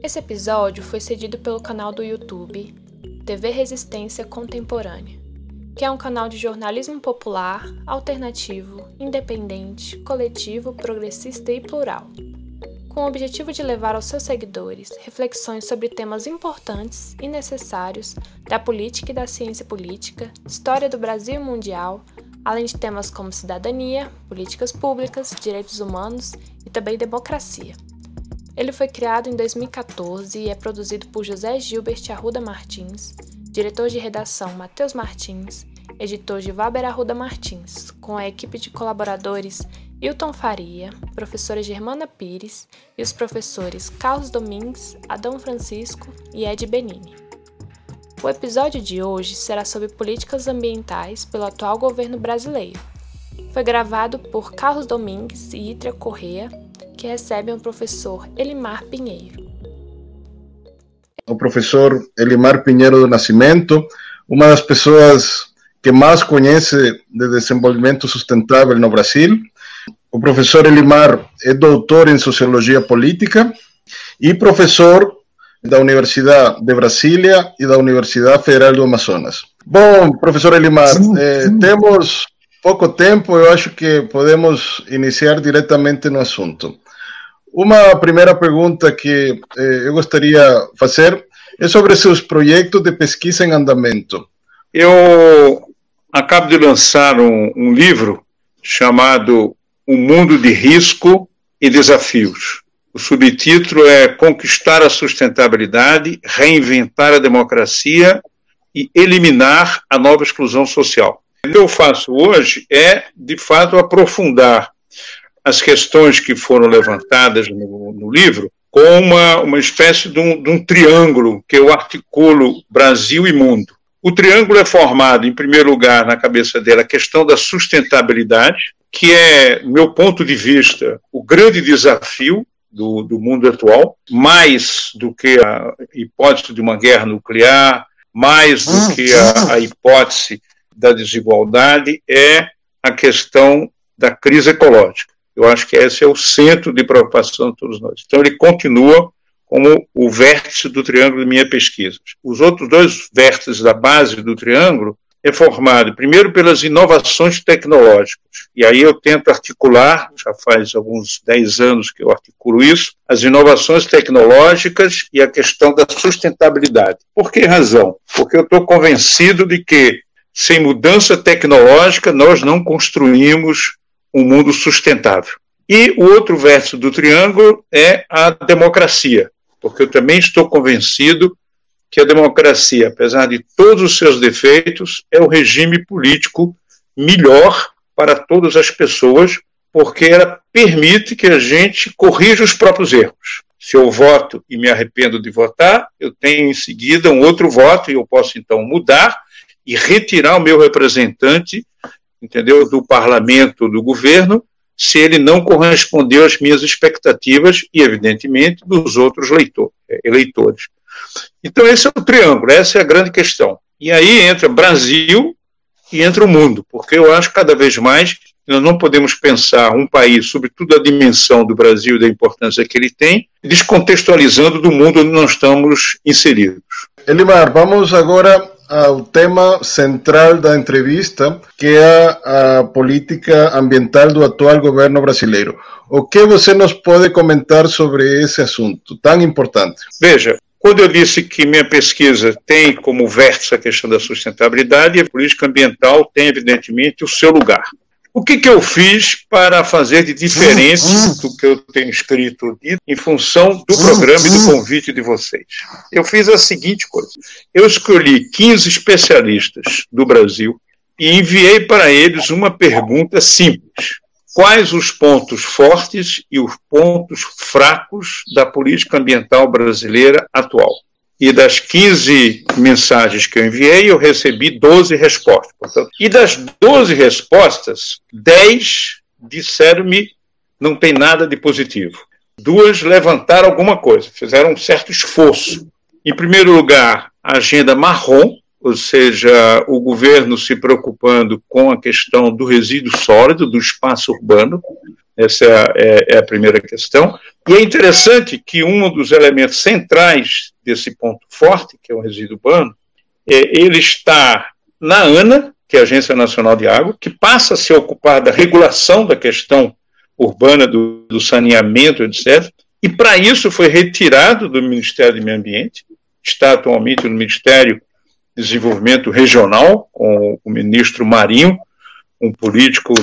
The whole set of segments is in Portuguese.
Esse episódio foi cedido pelo canal do YouTube TV Resistência Contemporânea, que é um canal de jornalismo popular, alternativo, independente, coletivo, progressista e plural, com o objetivo de levar aos seus seguidores reflexões sobre temas importantes e necessários da política e da ciência política, história do Brasil e mundial, além de temas como cidadania, políticas públicas, direitos humanos e também democracia. Ele foi criado em 2014 e é produzido por José Gilbert Arruda Martins, diretor de redação Matheus Martins, editor de Vaber Arruda Martins, com a equipe de colaboradores Hilton Faria, professora Germana Pires e os professores Carlos Domingues, Adão Francisco e Ed Benini. O episódio de hoje será sobre políticas ambientais pelo atual governo brasileiro. Foi gravado por Carlos Domingues e Itra Correa, que recebem o professor Elimar Pinheiro. O professor Elimar Pinheiro do Nascimento, uma das pessoas que mais conhece de desenvolvimento sustentável no Brasil. O professor Elimar é doutor em Sociologia Política e professor da Universidade de Brasília e da Universidade Federal do Amazonas. Bom, professor Elimar, eh, temos pouco tempo, eu acho que podemos iniciar diretamente no assunto. Uma primeira pergunta que eh, eu gostaria de fazer é sobre seus projetos de pesquisa em andamento. Eu acabo de lançar um, um livro chamado O Mundo de Risco e Desafios. O subtítulo é Conquistar a Sustentabilidade, Reinventar a Democracia e Eliminar a Nova Exclusão Social. O que eu faço hoje é, de fato, aprofundar as questões que foram levantadas no, no livro com uma, uma espécie de um, de um triângulo que eu articulo Brasil e mundo. O triângulo é formado, em primeiro lugar, na cabeça dela, a questão da sustentabilidade, que é, meu ponto de vista, o grande desafio do, do mundo atual, mais do que a hipótese de uma guerra nuclear, mais do que a, a hipótese da desigualdade, é a questão da crise ecológica. Eu acho que esse é o centro de preocupação de todos nós. Então, ele continua como o vértice do triângulo de minha pesquisa. Os outros dois vértices da base do triângulo é formado, primeiro, pelas inovações tecnológicas. E aí eu tento articular, já faz alguns 10 anos que eu articulo isso, as inovações tecnológicas e a questão da sustentabilidade. Por que razão? Porque eu estou convencido de que, sem mudança tecnológica, nós não construímos um mundo sustentável. E o outro verso do triângulo é a democracia, porque eu também estou convencido que a democracia, apesar de todos os seus defeitos, é o regime político melhor para todas as pessoas, porque ela permite que a gente corrija os próprios erros. Se eu voto e me arrependo de votar, eu tenho em seguida um outro voto e eu posso então mudar e retirar o meu representante, entendeu, do parlamento, do governo, se ele não correspondeu às minhas expectativas e, evidentemente, dos outros leitor, eleitores. Então, esse é o triângulo, essa é a grande questão. E aí entra Brasil e entra o mundo, porque eu acho cada vez mais nós não podemos pensar um país, sobretudo a dimensão do Brasil e da importância que ele tem, descontextualizando do mundo onde nós estamos inseridos. Elimar, vamos agora ao tema central da entrevista, que é a política ambiental do atual governo brasileiro. O que você nos pode comentar sobre esse assunto tão importante? Veja, quando eu disse que minha pesquisa tem como vértice a questão da sustentabilidade, a política ambiental tem, evidentemente, o seu lugar. O que, que eu fiz para fazer de diferente do que eu tenho escrito em função do programa e do convite de vocês? Eu fiz a seguinte coisa: eu escolhi 15 especialistas do Brasil e enviei para eles uma pergunta simples quais os pontos fortes e os pontos fracos da política ambiental brasileira atual. E das 15 mensagens que eu enviei, eu recebi 12 respostas. Portanto, e das 12 respostas, 10 disseram-me não tem nada de positivo. Duas levantaram alguma coisa, fizeram um certo esforço. Em primeiro lugar, a agenda marrom, ou seja, o governo se preocupando com a questão do resíduo sólido, do espaço urbano, Essa é a, é, é a, primeira questão. E é interessante que um dos elementos centrais desse ponto forte, que é o resíduo urbano, é, ele está na ANA, que é a Agência Nacional de Água, que passa a se ocupar da regulação da questão urbana, do, do saneamento, etc. E para isso foi retirado do Ministério do Meio Ambiente, está atualmente no Ministério de Desenvolvimento Regional, com o ministro Marinho, um político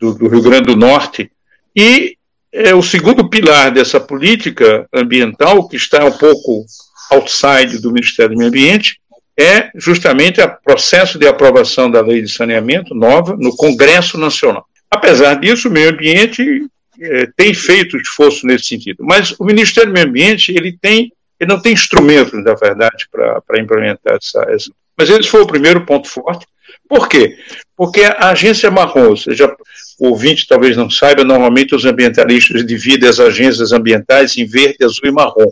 do, do Rio Grande do Norte. E é, o segundo pilar dessa política ambiental, que está um pouco outside do Ministério do Meio Ambiente, é justamente o processo de aprovação da lei de saneamento nova no Congresso Nacional. Apesar disso, o meio ambiente é, tem feito esforço nesse sentido, mas o Ministério do Meio Ambiente ele tem, ele não tem instrumentos, na verdade, para implementar essa, essa. Mas esse foi o primeiro ponto forte. Por quê? Porque a agência marrom, seja, o ouvinte talvez não saiba, normalmente os ambientalistas dividem as agências ambientais em verde, azul e marrom.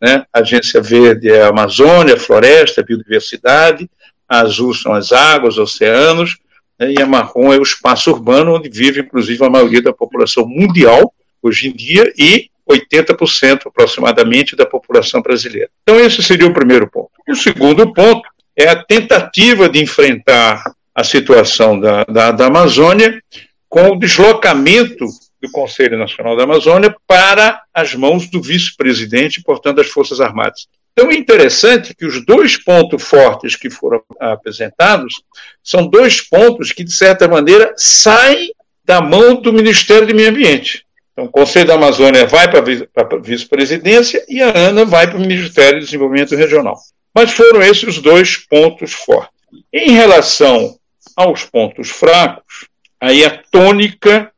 Né? A agência verde é a Amazônia, floresta, biodiversidade, a azul são as águas, oceanos, né? e a marrom é o espaço urbano, onde vive, inclusive, a maioria da população mundial, hoje em dia, e 80% aproximadamente da população brasileira. Então, esse seria o primeiro ponto. O segundo ponto é a tentativa de enfrentar a situação da, da, da Amazônia com o deslocamento do Conselho Nacional da Amazônia para as mãos do vice-presidente, portanto, das Forças Armadas. Então é interessante que os dois pontos fortes que foram apresentados são dois pontos que, de certa maneira, saem da mão do Ministério do Meio Ambiente. Então, o Conselho da Amazônia vai para a vice-presidência e a ANA vai para o Ministério do Desenvolvimento Regional. Mas foram esses os dois pontos fortes. Em relação aos pontos fracos, aí a tônica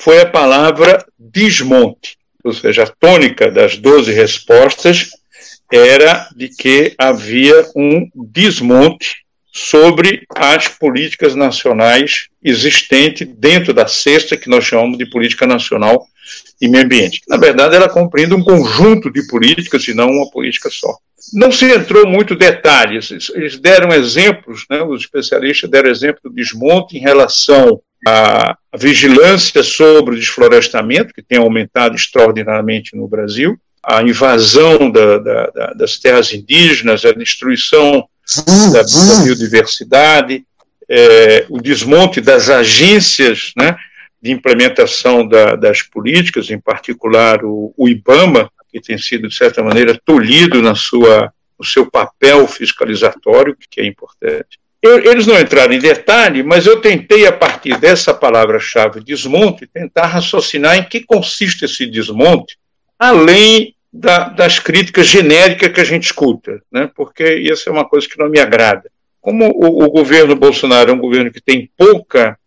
foi a palavra desmonte, ou seja, a tônica das 12 respostas era de que havia um desmonte sobre as políticas nacionais existentes dentro da sexta, que nós chamamos de política nacional e meio ambiente. Na verdade, ela compreende um conjunto de políticas e não uma política só. Não se entrou muito detalhes, eles deram exemplos, né, os especialistas deram exemplo do desmonte em relação à vigilância sobre o desflorestamento, que tem aumentado extraordinariamente no Brasil, a invasão da, da, da, das terras indígenas, a destruição da, biodiversidade, é, o desmonte das agências né, de implementação das políticas, em particular o, o IBAMA, que tem sido, de certa maneira, tolhido na sua, no seu papel fiscalizatório, que é importante. Eu, eles não entraram em detalhe, mas eu tentei, a partir dessa palavra-chave desmonte, tentar raciocinar em que consiste esse desmonte, além da, das críticas genéricas que a gente escuta, né? porque isso é uma coisa que não me agrada. Como o, o governo Bolsonaro é um governo que tem pouca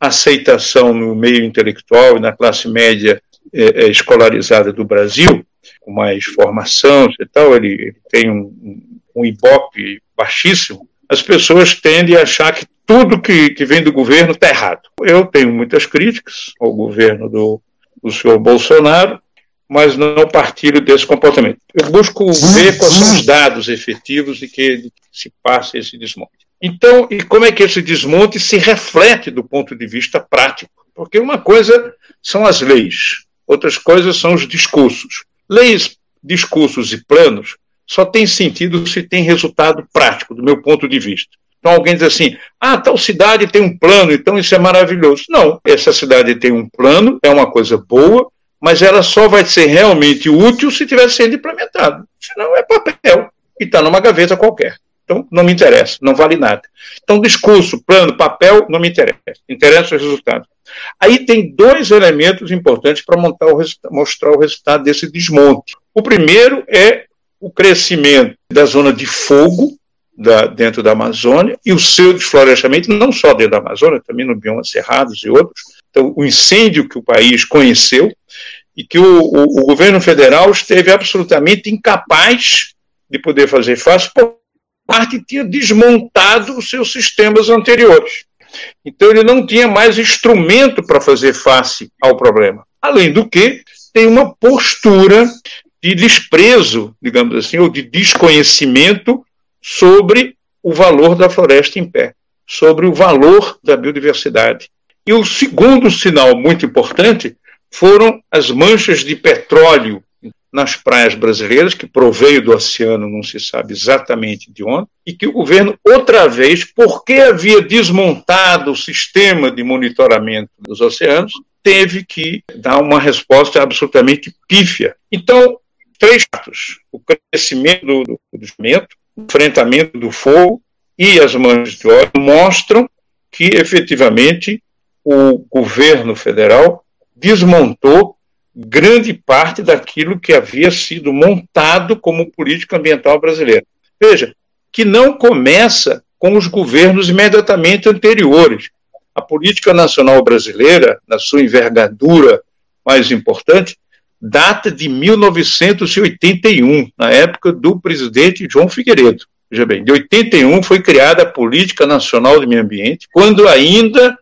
aceitação no meio intelectual e na classe média é, é, escolarizada do Brasil, com mais formação e tal, ele, ele tem um, um ibope baixíssimo, as pessoas tendem a achar que tudo que, que vem do governo está errado. Eu tenho muitas críticas ao governo do, do senhor Bolsonaro, mas não partilho desse comportamento. Eu busco ver quais são os dados efetivos de que, se passa esse desmonte. Então, e como é que esse desmonte se reflete do ponto de vista prático? Porque uma coisa são as leis, outras coisas são os discursos. Leis, discursos e planos só têm sentido se tem resultado prático, do meu ponto de vista. Então alguém diz assim: ah, tal cidade tem um plano, então isso é maravilhoso. Não, essa cidade tem um plano, é uma coisa boa, mas ela só vai ser realmente útil se estiver sendo implementado. Senão é papel e está numa gaveta qualquer. Então, não me interessa, não vale nada. Então, discurso, plano, papel, não me interessa. Interessa o resultado. Aí tem dois elementos importantes para mostrar o resultado desse desmonte. O primeiro é o crescimento da zona de fogo da, dentro da Amazônia e o seu desflorestamento, não só dentro da Amazônia, também no bioma Cerrados e outros. Então, o incêndio que o país conheceu e que o, o, o governo federal esteve absolutamente incapaz de poder fazer face parte tinha desmontado os seus sistemas anteriores. Então ele não tinha mais instrumento para fazer face ao problema. Além do que, tem uma postura de desprezo, digamos assim, ou de desconhecimento sobre o valor da floresta em pé, sobre o valor da biodiversidade. E o segundo sinal muito importante foram as manchas de petróleo nas praias brasileiras, que proveio do oceano, não se sabe exatamente de onde, e que o governo, outra vez, porque havia desmontado o sistema de monitoramento dos oceanos, teve que dar uma resposta absolutamente pífia. Então, três fatos: o crescimento do, do, o enfrentamento do fogo e as manchas de óleo mostram que, efetivamente, o governo federal desmontou grande parte daquilo que havia sido montado como política ambiental brasileira. Veja, que não começa com os governos imediatamente anteriores. A política nacional brasileira, na sua envergadura mais importante, data de 1981, na época do presidente João Figueiredo. Veja bem, de 81 foi criada a Política Nacional de Meio Ambiente, quando ainda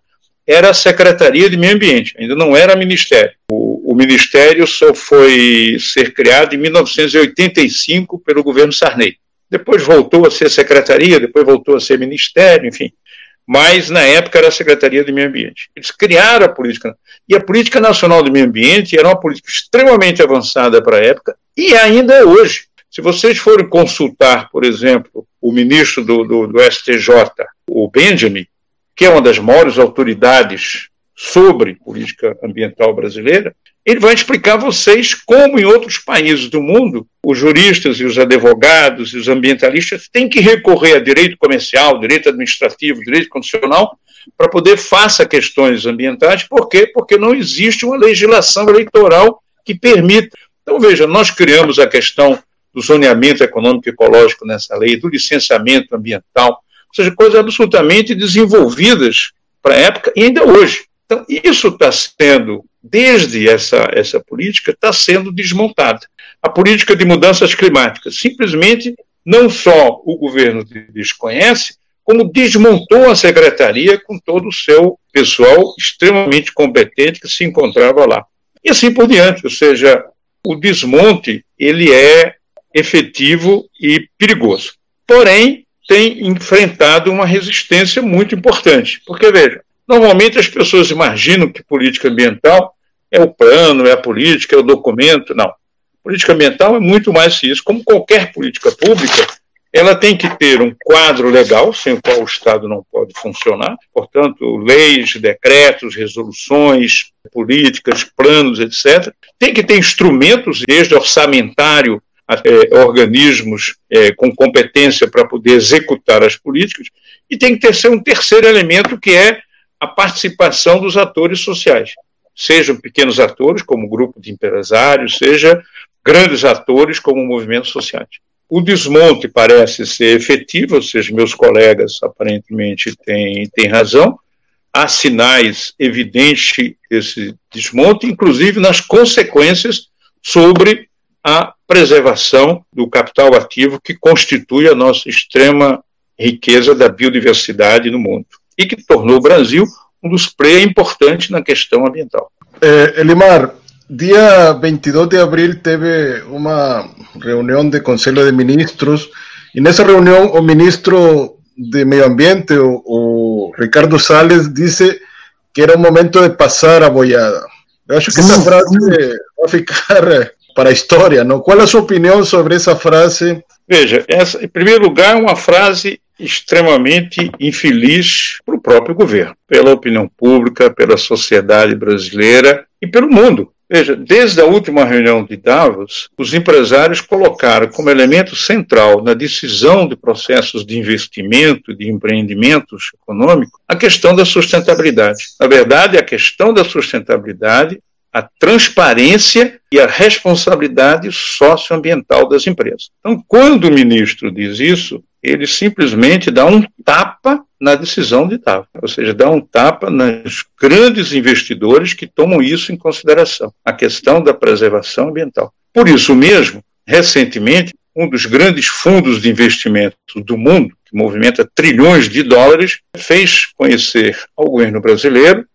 era a Secretaria de Meio Ambiente, ainda não era ministério. O, o ministério só foi ser criado em 1985 pelo governo Sarney. Depois voltou a ser secretaria, depois voltou a ser ministério, enfim. Mas na época era a Secretaria de Meio Ambiente. Eles criaram a política. E a Política Nacional de Meio Ambiente era uma política extremamente avançada para a época e ainda é hoje. Se vocês forem consultar, por exemplo, o ministro do, do, do STJ, o Benjamin, que é uma das maiores autoridades sobre política ambiental brasileira, ele vai explicar a vocês como em outros países do mundo os juristas e os advogados e os ambientalistas têm que recorrer a direito comercial, direito administrativo, direito constitucional para poder faça questões ambientais. Por quê? Porque não existe uma legislação eleitoral que permita. Então, veja, nós criamos a questão do zoneamento econômico e ecológico nessa lei, do licenciamento ambiental, ou seja, coisas absolutamente desenvolvidas para a época e ainda hoje. Então, isso está sendo, desde essa, essa política, está sendo desmontada. A política de mudanças climáticas, simplesmente, não só o governo desconhece, como desmontou a secretaria com todo o seu pessoal extremamente competente que se encontrava lá. E assim por diante, ou seja, o desmonte ele é efetivo e perigoso. Porém, tem enfrentado uma resistência muito importante. Porque, veja, normalmente as pessoas imaginam que política ambiental é o plano, é a política, é o documento. Não. Política ambiental é muito mais que isso. Como qualquer política pública, ela tem que ter um quadro legal, sem o qual o Estado não pode funcionar, portanto, leis, decretos, resoluções, políticas, planos, etc. Tem que ter instrumentos, desde orçamentário é, organismos é, com competência para poder executar as políticas, e tem que ter ser um terceiro elemento que é a participação dos atores sociais, sejam pequenos atores, como grupo de empresários, seja grandes atores, como movimentos sociais. O desmonte parece ser efetivo, ou seja, meus colegas aparentemente têm, têm razão, há sinais evidentes desse desmonte, inclusive nas consequências sobre a preservação do capital ativo que constitui a nossa extrema riqueza da biodiversidade no mundo e que tornou o Brasil um dos players importantes na questão ambiental. Eh, Elimar, dia 22 de abril teve uma reunião de Conselho de Ministros e nessa reunião o ministro de Meio Ambiente, o, o Ricardo Salles, disse que era o momento de passar a boiada. Eu acho que essa frase vai ficar para a história, não? Qual é a sua opinião sobre essa frase? Veja, essa, em primeiro lugar, é uma frase extremamente infeliz para o próprio governo, pela opinião pública, pela sociedade brasileira e pelo mundo. Veja, desde a última reunião de Davos, os empresários colocaram como elemento central na decisão de processos de investimento, de empreendimentos econômicos, a questão da sustentabilidade. Na verdade, a questão da sustentabilidade a transparência e a responsabilidade socioambiental das empresas. Então, quando o ministro diz isso, ele simplesmente dá um tapa na decisão de TAV, ou seja, dá um tapa nos grandes investidores que tomam isso em consideração, a questão da preservação ambiental. Por isso mesmo, recentemente, um dos grandes fundos de investimento do mundo, que movimenta trilhões de dólares, fez conhecer ao governo brasileiro,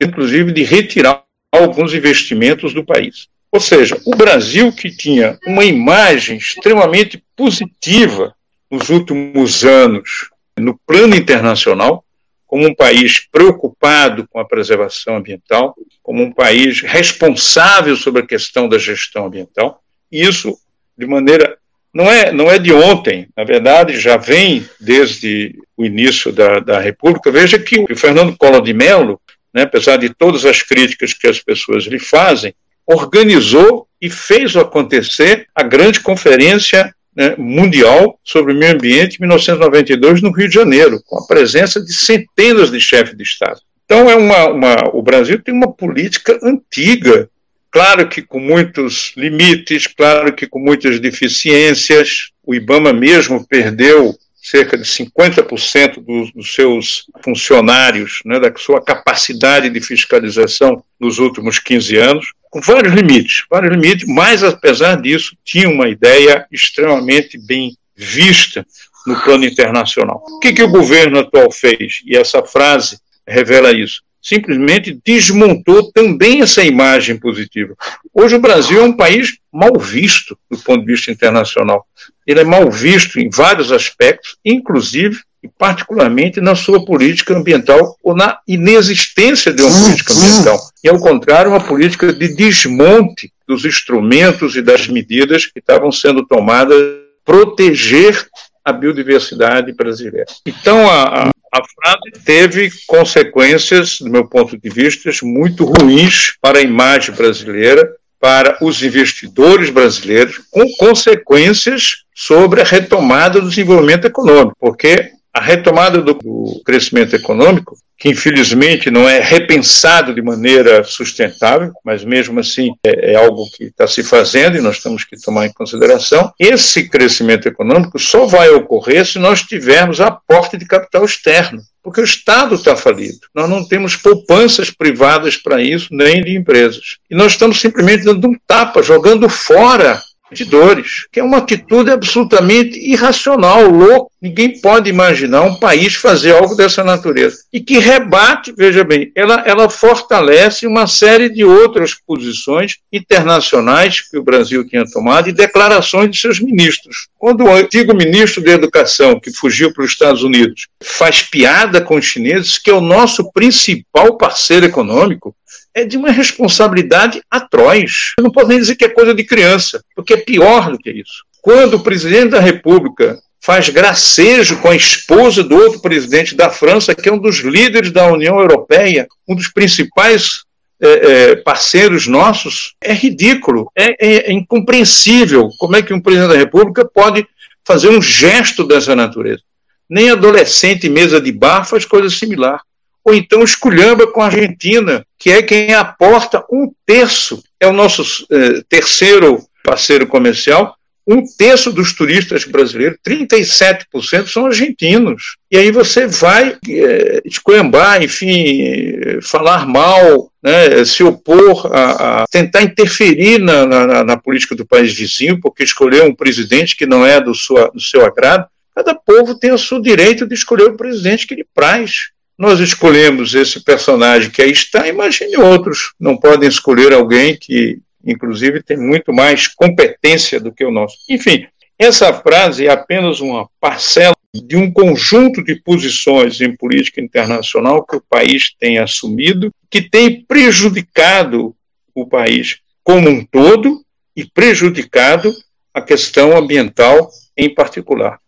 inclusive, de retirar alguns investimentos do país. Ou seja, o Brasil, que tinha uma imagem extremamente positiva nos últimos anos no plano internacional, como um país preocupado com a preservação ambiental, como um país responsável sobre a questão da gestão ambiental. E isso, de maneira. Não é, não é de ontem, na verdade, já vem desde o início da, da República. Veja que o Fernando Collor de Mello, né, apesar de todas as críticas que as pessoas lhe fazem, organizou e fez acontecer a grande conferência né, mundial sobre o meio ambiente em 1992 no Rio de Janeiro, com a presença de centenas de chefes de Estado. Então, é uma, uma, o Brasil tem uma política antiga, claro que com muitos limites, claro que com muitas deficiências. O IBAMA mesmo perdeu cerca de 50% dos, dos, seus funcionários, né, da sua capacidade de fiscalização nos últimos 15 anos, com vários limites, vários limites, mas apesar disso tinha uma ideia extremamente bem vista no plano internacional. O que, que o governo atual fez? E essa frase revela isso. Simplesmente desmontou também essa imagem positiva. Hoje o Brasil é um país mal visto do ponto de vista internacional. Ele é mal visto em vários aspectos, inclusive e particularmente na sua política ambiental ou na inexistência de uma política ambiental. E, ao contrário, uma política de desmonte dos instrumentos e das medidas que estavam sendo tomadas para proteger a biodiversidade brasileira. Então, a, a frase teve consequências, do meu ponto de vista, muito ruins para a imagem brasileira, para os investidores brasileiros, com consequências sobre a retomada do desenvolvimento econômico, porque a retomada do, do, crescimento econômico, que infelizmente não é repensado de maneira sustentável, mas mesmo assim é, é algo que está se fazendo e nós temos que tomar em consideração. Esse crescimento econômico só vai ocorrer se nós tivermos aporte de capital externo, porque o Estado está falido. Nós não temos poupanças privadas para isso, nem de empresas. E nós estamos simplesmente dando um tapa, jogando fora de dores, que é uma atitude absolutamente irracional, louco. Ninguém pode imaginar um país fazer algo dessa natureza. E que rebate, veja bem, ela, ela fortalece uma série de outras posições internacionais que o Brasil tinha tomado e declarações de seus ministros. Quando o antigo ministro da Educação, que fugiu para os Estados Unidos, faz piada com os chineses, que é o nosso principal parceiro econômico, é de uma responsabilidade atroz. Eu não posso nem dizer que é coisa de criança, porque é pior do que isso. Quando o presidente da República faz gracejo com a esposa do outro presidente da França, que é um dos líderes da União Europeia, um dos principais é, é, parceiros nossos, é ridículo, é, é, é incompreensível como é que um presidente da República pode fazer um gesto dessa natureza. Nem adolescente em mesa de bar faz coisa similar ou então esculhamba com a Argentina, que é quem aporta um terço, é o nosso eh, terceiro parceiro comercial, um terço dos turistas brasileiros, 37% são argentinos. E aí você vai é, esculhambar, enfim, falar mal, né, se opor a, a tentar interferir na, na, na, política do país vizinho, porque escolher um presidente que não é do, sua, do seu agrado. Cada povo tem o seu direito de escolher o presidente que lhe praz nós escolhemos esse personagem que aí está, imagine outros. Não podem escolher alguém que, inclusive, tem muito mais competência do que o nosso. Enfim, essa frase é apenas uma parcela de um conjunto de posições em política internacional que o país tem assumido, que tem prejudicado o país como um todo e prejudicado a questão ambiental em particular.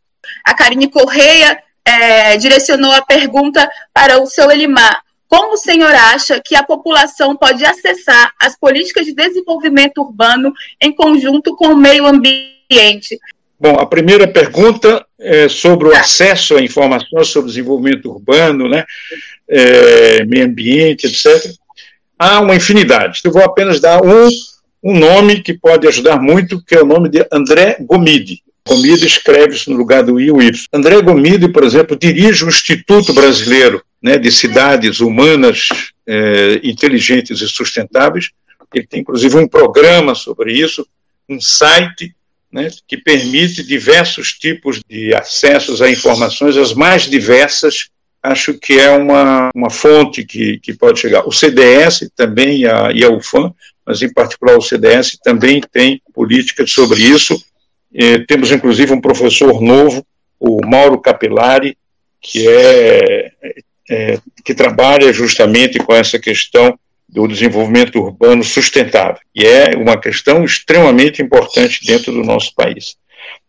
A Karine Correia é, direcionou a pergunta para o seu Elimar. Como o senhor acha que a população pode acessar as políticas de desenvolvimento urbano em conjunto com o meio ambiente? Bom, a primeira pergunta é sobre o tá. acesso à informação sobre desenvolvimento urbano, né, é, meio ambiente, etc. Há uma infinidade. Eu vou apenas dar um, um nome que pode ajudar muito, que é o nome de André Gomide. Gomide escreve-se no lugar do I Y. André Gomide, por exemplo, dirige o Instituto Brasileiro né, de Cidades Humanas eh, Inteligentes e Sustentáveis. Ele tem, inclusive, um programa sobre isso, um site né, que permite diversos tipos de acessos a informações, as mais diversas. Acho que é uma, uma fonte que, que pode chegar. O CDS também a, e a UFAM, mas em particular o CDS também tem políticas sobre isso e temos, inclusive, um professor novo, o Mauro Capilari, que é é, que trabalha justamente com essa questão do desenvolvimento urbano sustentável. E é uma questão extremamente importante dentro do nosso país.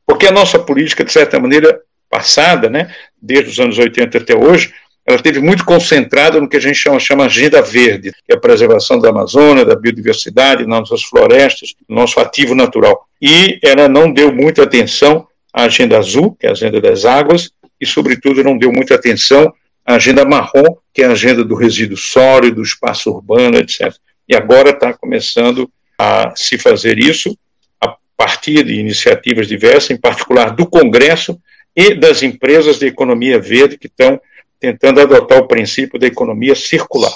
Porque a nossa política, de certa maneira, passada, né, desde os anos 80 até hoje, ela esteve muito concentrada no que a gente chama, chama agenda verde, que é a preservação da Amazônia, da biodiversidade, nossas florestas, nosso ativo natural. E ela não deu muita atenção à agenda azul, que é a agenda das águas, e, sobretudo, não deu muita atenção à agenda marrom, que é a agenda do resíduo sólido, do espaço urbano, etc. E agora está começando a se fazer isso a partir de iniciativas diversas, em particular do Congresso e das empresas de economia verde que estão tentando adotar o princípio da economia circular.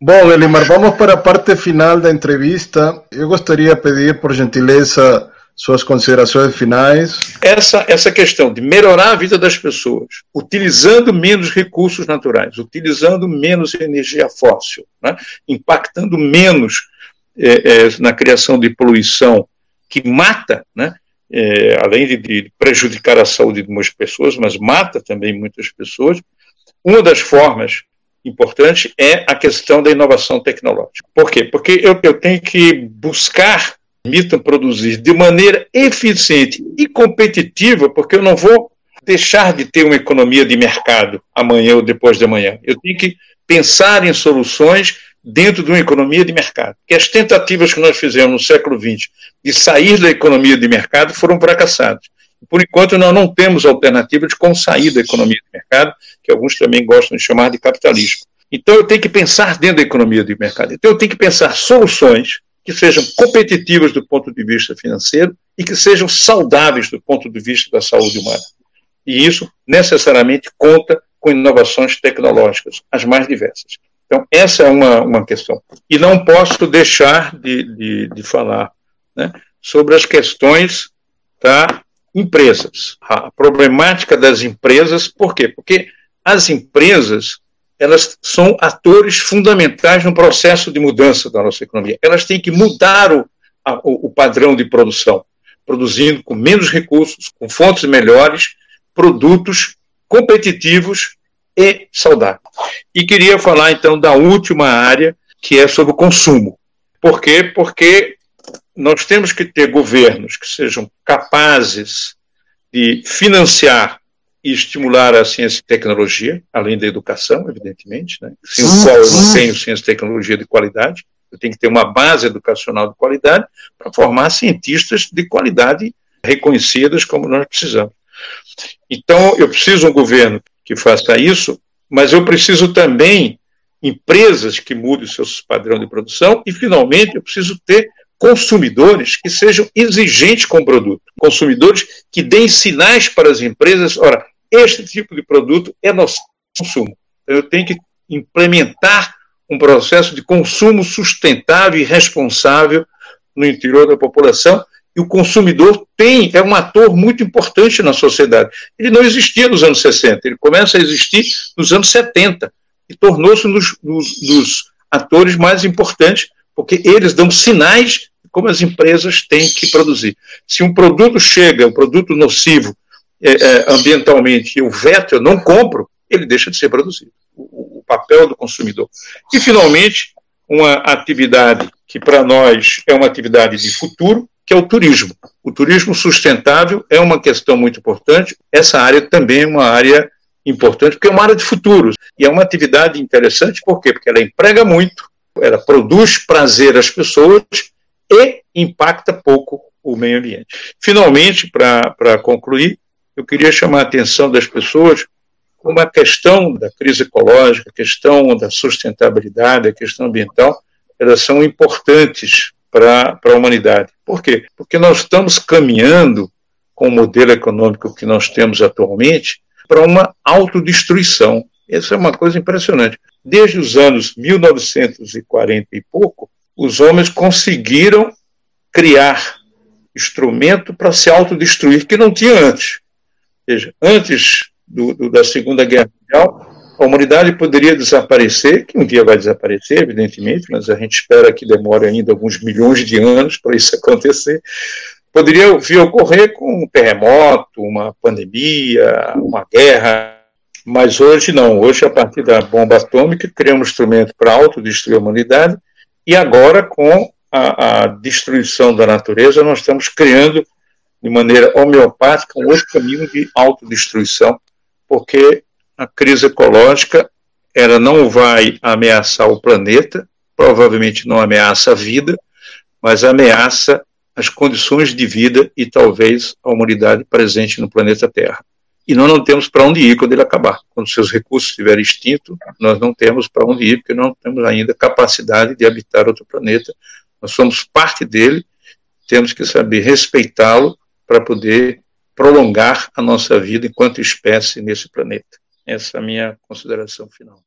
Bom, Elimar, vamos para a parte final da entrevista. Eu gostaria de pedir, por gentileza, suas considerações finais. Essa, essa questão de melhorar a vida das pessoas, utilizando menos recursos naturais, utilizando menos energia fóssil, né? impactando menos é, é, na criação de poluição que mata, né? É, além de, de, prejudicar a saúde de muitas pessoas, mas mata também muitas pessoas. Uma das formas importantes é a questão da inovação tecnológica. Por quê? Porque eu, eu tenho que buscar permitam produzir de maneira eficiente e competitiva, porque eu não vou deixar de ter uma economia de mercado amanhã ou depois de amanhã. Eu tenho que pensar em soluções dentro de uma economia de mercado. Que as tentativas que nós fizemos no século XX de sair da economia de mercado foram fracassadas. Por enquanto, nós não temos alternativa de como sair da economia de mercado, que alguns também gostam de chamar de capitalismo. Então, eu tenho que pensar dentro da economia de mercado. Então, eu tenho que pensar soluções que sejam competitivas do ponto de vista financeiro e que sejam saudáveis do ponto de vista da saúde humana. E isso necessariamente conta com inovações tecnológicas, as mais diversas. Então, essa é uma, uma questão. E não posso deixar de, de, de falar né, sobre as questões da empresas. A problemática das empresas, por quê? Porque as empresas elas são atores fundamentais no processo de mudança da nossa economia. Elas têm que mudar o, a, o padrão de produção, produzindo com menos recursos, com fontes melhores, produtos competitivos e saudáveis. E queria falar então da última área, que é sobre o consumo. Por quê? Porque nós temos que ter governos que sejam capazes de financiar e estimular a ciência e tecnologia, além da educação, evidentemente, né? sem o qual eu não tenho ciência e tecnologia de qualidade. Eu tenho que ter uma base educacional de qualidade para formar cientistas de qualidade reconhecidas como nós precisamos. Então, eu preciso de um governo que faça isso, mas eu preciso também empresas que mudem o seu padrão de produção e, finalmente, eu preciso ter consumidores que sejam exigentes com o produto, consumidores que deem sinais para as empresas, ora, este tipo de produto é nosso consumo. Então, eu tenho que implementar um processo de consumo sustentável e responsável no interior da população, e o consumidor tem, é um ator muito importante na sociedade. Ele não existia nos anos 60, ele começa a existir nos anos 70 e tornou-se um dos, dos, dos atores mais importantes porque eles dão sinais de como as empresas têm que produzir. Se um produto chega, um produto nocivo é, é, ambientalmente, e o veto eu não compro, ele deixa de ser produzido. O, o papel do consumidor. E, finalmente, uma atividade que para nós é uma atividade de futuro, que é o turismo. O turismo sustentável é uma questão muito importante. Essa área também é uma área importante, porque é uma área de futuro. E é uma atividade interessante, por quê? Porque ela emprega muito, ela produz prazer às pessoas e impacta pouco o meio ambiente. Finalmente, para concluir, eu queria chamar a atenção das pessoas uma questão da crise ecológica, a questão da sustentabilidade, a questão ambiental, elas são importantes para a humanidade. Por quê? Porque nós estamos caminhando com o modelo econômico que nós temos atualmente para uma autodestruição. Essa é uma coisa impressionante. Desde os anos 1940 e pouco, os homens conseguiram criar instrumento para se autodestruir que não tinha antes. Ou seja, antes do, do, da Segunda Guerra Mundial, a humanidade poderia desaparecer, que um dia vai desaparecer, evidentemente, mas a gente espera que demore ainda alguns milhões de anos para isso acontecer. Poderia vir ocorrer com um terremoto, uma pandemia, uma guerra, Mas hoje não. Hoje, a partir da bomba atômica, criamos um instrumento para autodestruir a humanidade e agora, com a, a destruição da natureza, nós estamos criando de maneira homeopática um outro caminho de autodestruição, porque a crise ecológica ela não vai ameaçar o planeta, provavelmente não ameaça a vida, mas ameaça as condições de vida e talvez a humanidade presente no planeta Terra. E nós não temos para onde ir quando ele acabar. Quando seus recursos estiverem extintos, nós não temos para onde ir, porque não temos ainda capacidade de habitar outro planeta. Nós somos parte dele, temos que saber respeitá-lo para poder prolongar a nossa vida enquanto espécie nesse planeta. Essa é a minha consideração final.